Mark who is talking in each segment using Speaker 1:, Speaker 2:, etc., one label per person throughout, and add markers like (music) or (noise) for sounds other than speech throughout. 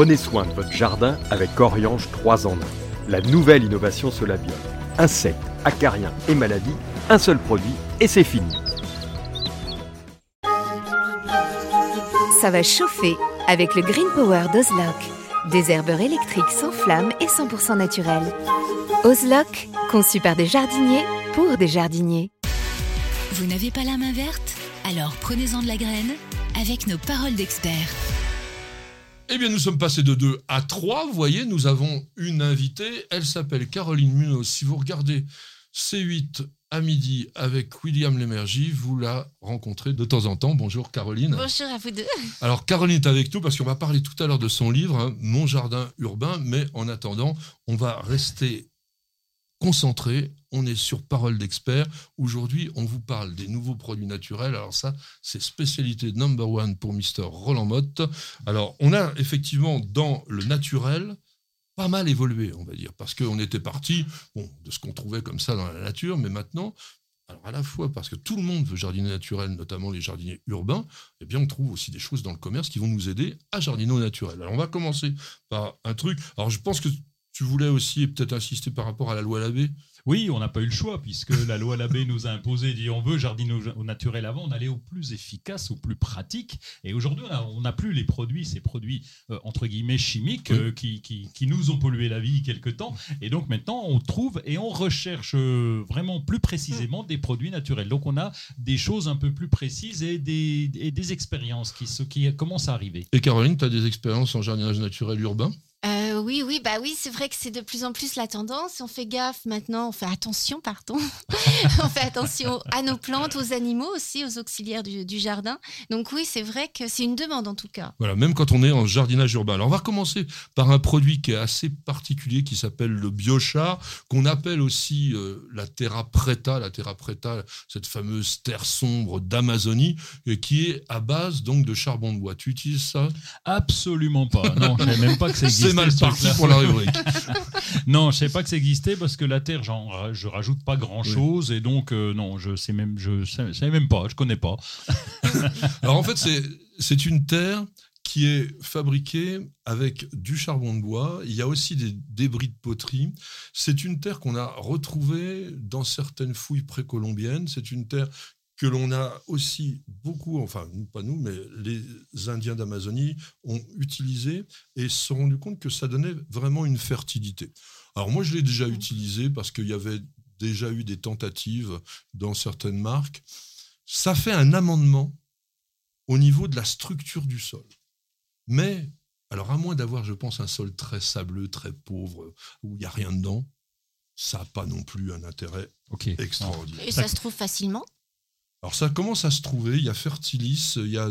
Speaker 1: Prenez soin de votre jardin avec Oriange 3 en 1. La nouvelle innovation Solabiol. Insectes, acariens et maladies, un seul produit et c'est fini.
Speaker 2: Ça va chauffer avec le Green Power d'Ozlock. Des herbeurs électriques sans flamme et 100% naturels. Ozlock, conçu par des jardiniers pour des jardiniers.
Speaker 3: Vous n'avez pas la main verte? Alors prenez-en de la graine avec nos paroles d'experts.
Speaker 4: Eh bien, nous sommes passés de 2 à 3. Vous voyez, nous avons une invitée. Elle s'appelle Caroline Munoz. Si vous regardez C8 à midi avec William Lémergie, vous la rencontrez de temps en temps. Bonjour Caroline.
Speaker 5: Bonjour à vous deux.
Speaker 4: Alors Caroline est avec nous parce qu'on va parler tout à l'heure de son livre, hein, Mon jardin urbain, mais en attendant, on va rester concentré. On est sur Parole d'expert. Aujourd'hui, on vous parle des nouveaux produits naturels. Alors ça, c'est spécialité number one pour Mister Roland Motte. Alors, on a effectivement dans le naturel pas mal évolué, on va dire, parce qu'on était parti de ce qu'on trouvait comme ça dans la nature, mais maintenant, alors à la fois parce que tout le monde veut jardiner naturel, notamment les jardiniers urbains, eh bien on trouve aussi des choses dans le commerce qui vont nous aider à jardiner au naturel. Alors on va commencer par un truc. Alors je pense que tu voulais aussi peut-être insister par rapport à la loi Labbé.
Speaker 6: Oui, on n'a pas eu le choix puisque la loi Labbé nous a imposé, dit on veut jardiner au, naturel avant, on allait au plus efficace, au plus pratique. Et aujourd'hui, on n'a plus les produits, ces produits euh, entre guillemets chimiques euh, qui, qui, nous ont pollué la vie quelque temps. Et donc maintenant, on trouve et on recherche euh, vraiment plus précisément des produits naturels. Donc on a des choses un peu plus précises et des, des expériences qui, qui commencent à arriver.
Speaker 4: Et Caroline, tu as des expériences en jardinage naturel urbain?
Speaker 5: Oui, oui, bah oui, c'est vrai que c'est de plus en plus la tendance. On fait gaffe maintenant, on fait attention, pardon. (laughs) on fait attention à nos plantes, aux animaux aussi, aux auxiliaires du, jardin. Donc oui, c'est vrai que c'est une demande en tout cas.
Speaker 4: Voilà, même quand on est en jardinage urbain. Alors on va commencer par un produit qui est assez particulier, qui s'appelle le biochar, qu'on appelle aussi euh, la terra preta, la terra preta, cette fameuse terre sombre d'Amazonie, qui est à base donc de charbon de bois. Tu utilises ça?
Speaker 6: Absolument pas. Non, je ne savais même pas que ça (laughs) existait
Speaker 4: mal parti pour la rubrique. (laughs)
Speaker 6: non, je sais pas que ça existait parce que la terre, genre, je rajoute pas grand chose et donc euh, non, je sais même, je sais, même pas, je connais pas. (laughs)
Speaker 4: Alors en fait, c'est c'est une terre qui est fabriquée avec du charbon de bois. Il y a aussi des débris de poterie. C'est une terre qu'on a retrouvée dans certaines fouilles précolombiennes. C'est une terre que l'on a aussi beaucoup, enfin pas nous, mais les Indiens d'Amazonie ont utilisé et se sont rendus compte que ça donnait vraiment une fertilité. Alors moi je l'ai déjà utilisé parce qu'il y avait déjà eu des tentatives dans certaines marques. Ça fait un amendement au niveau de la structure du sol. Mais, alors à moins d'avoir, je pense, un sol très sableux, très pauvre, où il n'y a rien dedans, ça n'a pas non plus un intérêt extraordinaire.
Speaker 5: Et ça se trouve facilement?
Speaker 4: Alors ça commence à se trouver, il y a Fertilis, il y a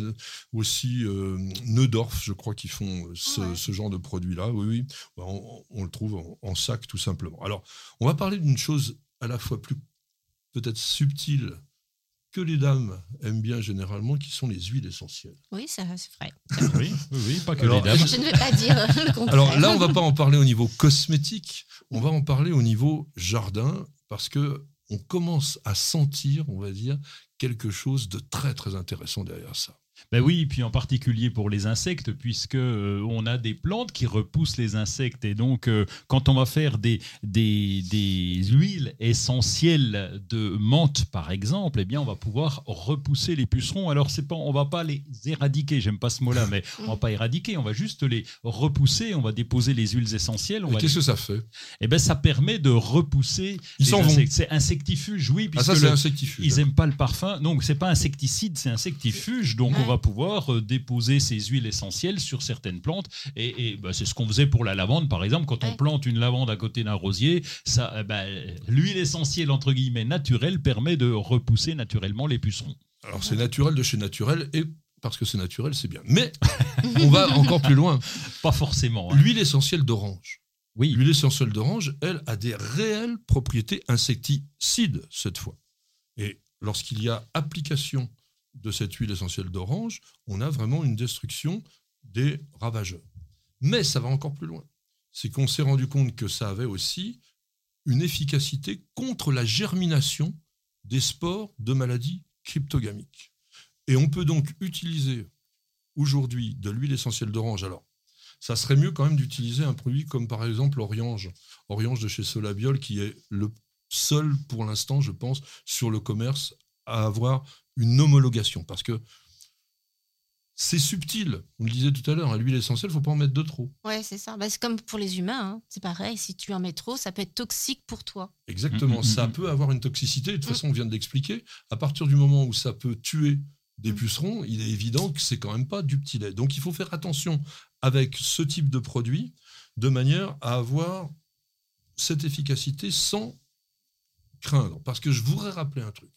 Speaker 4: aussi euh, Neudorf, je crois, qui font euh, ce, genre de produit-là. Oui, oui, bah, on, le trouve en, sac tout simplement. Alors, on va parler d'une chose à la fois plus peut-être subtile que les dames aiment bien généralement, qui sont les huiles essentielles.
Speaker 5: Oui, c'est vrai. (laughs)
Speaker 6: oui, oui, pas que les dames.
Speaker 5: Je ne vais pas dire le contraire.
Speaker 4: Alors là, on ne va pas en parler au niveau cosmétique, on va en parler au niveau jardin, parce que on commence à sentir, on va dire, quelque chose de très très intéressant derrière ça.
Speaker 6: Ben oui, puis en particulier pour les insectes, puisque euh, on a des plantes qui repoussent les insectes. Et donc, euh, quand on va faire des, des, des, huiles essentielles de menthe, par exemple, eh bien, on va pouvoir repousser les pucerons. Alors, c'est pas, on va pas les éradiquer, j'aime pas ce mot-là, mais (laughs) on va pas éradiquer, on va juste les repousser, on va déposer les huiles essentielles.
Speaker 4: Qu'est-ce que ça fait?
Speaker 6: Eh ben, ça permet de repousser
Speaker 4: les
Speaker 6: insectes. C'est insectifuge, oui.
Speaker 4: Ah, ça, c'est insectifuge.
Speaker 6: Ils n'aiment pas le parfum. Donc, c'est pas insecticide, c'est insectifuge. Donc, on va pouvoir euh, déposer ces huiles essentielles sur certaines plantes. Et, bah, c'est ce qu'on faisait pour la lavande, par exemple. Quand on plante une lavande à côté d'un rosier, ça, euh, bah, l'huile essentielle, entre guillemets, naturelle, permet de repousser naturellement les pucerons.
Speaker 4: Alors, c'est naturel de chez naturel et parce que c'est naturel, c'est bien. Mais (laughs) on va encore plus loin.
Speaker 6: Pas forcément. Hein.
Speaker 4: L'huile essentielle d'orange. Oui. L'huile essentielle d'orange, elle, a des réelles propriétés insecticides, cette fois. Et lorsqu'il y a application de cette huile essentielle d'orange, on a vraiment une destruction des ravageurs. Mais ça va encore plus loin. C'est qu'on s'est rendu compte que ça avait aussi une efficacité contre la germination des spores de maladies cryptogamiques. Et on peut donc utiliser aujourd'hui de l'huile essentielle d'orange. Alors, ça serait mieux quand même d'utiliser un produit comme par exemple Oriange. Oriange de chez Solabiol, qui est le seul pour l'instant, je pense, sur le commerce à avoir une homologation. Parce que c'est subtil. On le disait tout à l'heure, à l'huile essentielle, il faut pas en mettre de trop.
Speaker 5: Ouais, c'est ça. Bah, c'est comme pour les humains, hein. c'est pareil. Si tu en mets trop, ça peut être toxique pour toi.
Speaker 4: Exactement.
Speaker 6: Mm, mm,
Speaker 4: ça
Speaker 6: mm.
Speaker 4: peut avoir une toxicité. De toute façon, on vient de l'expliquer. À partir du moment où ça peut tuer des pucerons, il est évident que c'est quand même pas du petit lait. Donc, il faut faire attention avec ce type de produit de manière à avoir cette efficacité sans craindre. Parce que je voudrais rappeler un truc.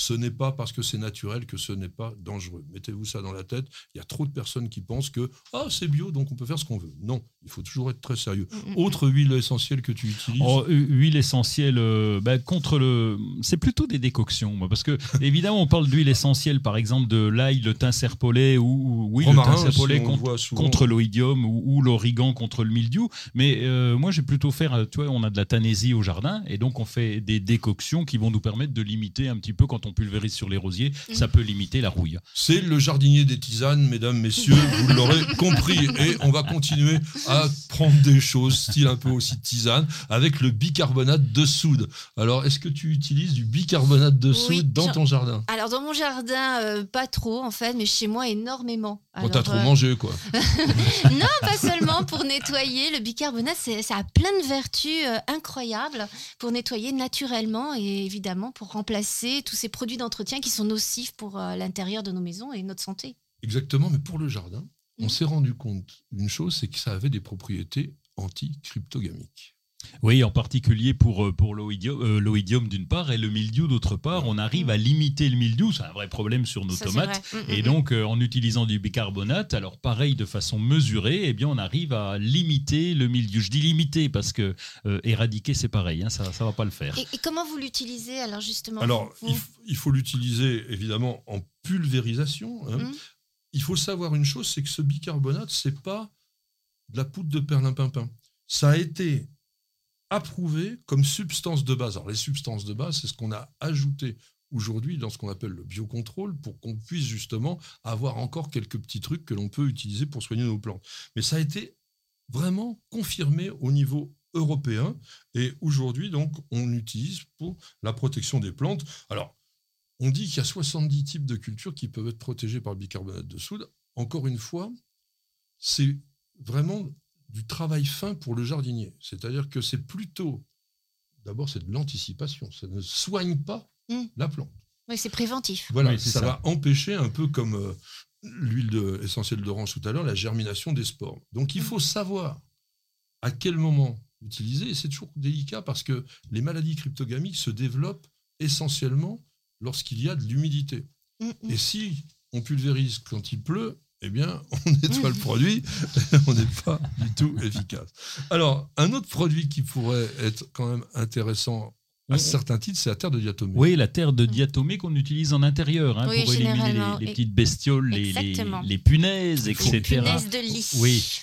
Speaker 4: Ce n'est pas parce que c'est naturel que ce n'est pas dangereux. Mettez-vous ça dans la tête. Il y a trop de personnes qui pensent que ah c'est bio donc on peut faire ce qu'on veut. Non, il faut toujours être très sérieux.
Speaker 5: Mm, mm,
Speaker 4: Autre huile essentielle que tu utilises.
Speaker 6: Oh, hu- huile essentielle, euh, bah, contre le. C'est plutôt des décoctions, moi, parce que (laughs) évidemment, on parle d'huile essentielle, par exemple, de l'ail, le thym serpollet, ou, ou- oui,
Speaker 4: Romarin
Speaker 6: le thym serpollet contre,
Speaker 4: voit souvent.
Speaker 6: contre l'oïdium ou, ou l'origan contre le mildiou. Mais euh, moi, j'ai plutôt faire, euh, tu vois, on a de la tanésie au jardin, et donc on fait des décoctions qui vont nous permettre de limiter un petit peu quand on pulvérise sur les rosiers,
Speaker 5: Mm.
Speaker 6: ça peut limiter la rouille.
Speaker 4: C'est le jardinier des tisanes, mesdames, messieurs, vous l'aurez (laughs) compris. Et on va continuer à prendre des choses, style un peu aussi tisane, avec le bicarbonate de soude. Alors, est-ce que tu utilises du bicarbonate de
Speaker 5: Oui,
Speaker 4: soude dans ton jardin?
Speaker 5: Alors dans mon jardin, euh, pas trop en fait, mais chez moi énormément.
Speaker 4: T'as
Speaker 5: Alors,
Speaker 4: trop
Speaker 5: euh,
Speaker 4: mangé, quoi. (laughs)
Speaker 5: Non, pas seulement pour nettoyer. Le bicarbonate, c'est- ça a plein de vertus euh, incroyables pour nettoyer naturellement et évidemment pour remplacer tous ces produits d'entretien qui sont nocifs pour euh, l'intérieur de nos maisons et notre santé.
Speaker 4: Exactement, mais pour le jardin, on
Speaker 5: Mm.
Speaker 4: s'est rendu compte d'une chose, c'est que ça avait des propriétés anti-cryptogamiques.
Speaker 6: Oui, en particulier pour, euh, pour l'oïdium, euh, l'oïdium d'une part et le mildiou d'autre part. On arrive à limiter le mildiou, c'est un vrai problème sur nos
Speaker 5: Ça,
Speaker 6: tomates.
Speaker 5: vrai. Mm,
Speaker 6: Et
Speaker 5: mm,
Speaker 6: donc, euh, en utilisant du bicarbonate, alors pareil, de façon mesurée, eh bien, on arrive à limiter le mildiou. Je dis limiter parce que euh, éradiquer, c'est pareil, hein, ça ne va pas le faire.
Speaker 5: Et, et comment vous l'utilisez alors justement?
Speaker 4: Alors,
Speaker 5: vous-
Speaker 4: il, faut l'utiliser évidemment en pulvérisation. hein.
Speaker 5: Mm.
Speaker 4: Il faut savoir une chose, c'est que ce bicarbonate, c'est pas de la poudre de perlimpinpin. Ça a été approuvé comme substance de base. Alors, les substances de base, c'est ce qu'on a ajouté aujourd'hui dans ce qu'on appelle le biocontrôle pour qu'on puisse justement avoir encore quelques petits trucs que l'on peut utiliser pour soigner nos plantes. Mais ça a été vraiment confirmé au niveau européen et aujourd'hui, donc, on utilise pour la protection des plantes. Alors, on dit qu'il y a 70 types de cultures qui peuvent être protégées par le bicarbonate de soude. Encore une fois, c'est vraiment du travail fin pour le jardinier. C'est-à-dire que c'est plutôt, d'abord, c'est de l'anticipation. Ça ne soigne pas
Speaker 5: Mm.
Speaker 4: la plante.
Speaker 5: Oui, c'est préventif.
Speaker 4: Voilà,
Speaker 6: Oui,
Speaker 4: ça,
Speaker 6: ça.
Speaker 4: va empêcher un peu comme euh, l'huile de- essentielle d'orange tout à l'heure, la germination des spores. Donc il faut savoir à quel moment utiliser, et c'est toujours délicat parce que les maladies cryptogamiques se développent essentiellement lorsqu'il y a de l'humidité.
Speaker 5: Mm, mm.
Speaker 4: Et si on pulvérise quand il pleut, eh bien, on (laughs) nettoie le produit, (laughs) on n'est pas du tout efficace. Alors, un autre produit qui pourrait être quand même intéressant à certains titres, c'est la terre de diatomée.
Speaker 6: Oui, la terre de diatomée qu'on utilise en intérieur hein,
Speaker 5: Oui,
Speaker 6: pour éliminer les, les
Speaker 5: et-
Speaker 6: petites bestioles, les, les, les punaises,
Speaker 5: Les
Speaker 6: etc.
Speaker 5: punaises de lit.
Speaker 6: Oui.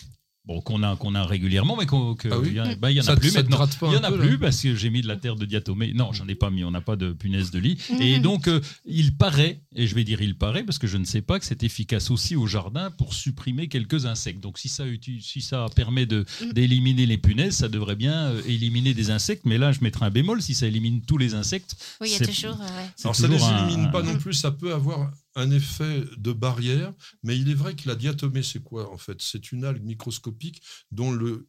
Speaker 6: Bon, qu'on a, qu'on a régulièrement, mais qu'on, que-
Speaker 4: Ah oui
Speaker 6: y, en a- bah, il y en
Speaker 4: Ça
Speaker 6: a
Speaker 4: te-
Speaker 6: plus
Speaker 4: te
Speaker 6: maintenant. Il y en a
Speaker 4: peu,
Speaker 6: plus
Speaker 4: là
Speaker 6: parce que j'ai mis de la terre de diatomée. Non, j'en ai pas mis, on n'a pas de punaise de lit.
Speaker 5: Mhm.
Speaker 6: Et donc, euh, il paraît, et je vais dire il paraît, parce que je ne sais pas que c'est efficace aussi au jardin pour supprimer quelques insectes. Donc, si ça, si ça permet de,
Speaker 5: Mhm.
Speaker 6: d'éliminer les punaises, ça devrait bien euh, éliminer des insectes. Mais là, je mettrai un bémol. Si ça élimine tous les insectes,
Speaker 5: Oui, il y a toujours. euh, ouais.
Speaker 4: Alors ça ne les
Speaker 6: un-
Speaker 4: élimine pas non plus, ça peut avoir un effet de barrière, mais il est vrai que la diatomée, c'est quoi en fait? C'est une algue microscopique dont le,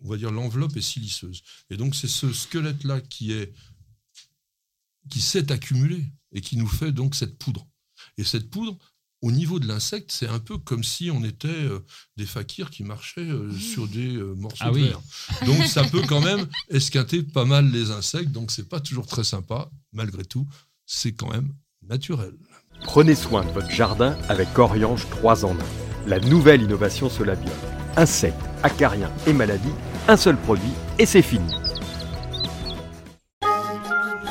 Speaker 4: on va dire l'enveloppe est siliceuse. Et donc c'est ce squelette-là qui est qui s'est accumulé et qui nous fait donc cette poudre. Et cette poudre, au niveau de l'insecte, c'est un peu comme si on était euh, des fakirs qui marchaient euh, sur des euh, morceaux
Speaker 6: Ah
Speaker 4: de
Speaker 6: oui.
Speaker 4: verre. Donc ça peut quand même esquinter pas mal les insectes, donc c'est pas toujours très sympa. Malgré tout, c'est quand même naturel.
Speaker 1: Prenez soin de votre jardin avec Oriange 3 en 1. La nouvelle innovation Solabiol. Insectes, acariens et maladies, un seul produit et c'est fini.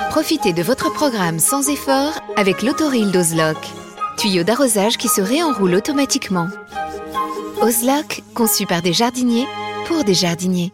Speaker 2: Profitez de votre programme sans effort avec l'autoril d'Ozlock. Tuyau d'arrosage qui se réenroule automatiquement. Ozlock, conçu par des jardiniers pour des jardiniers.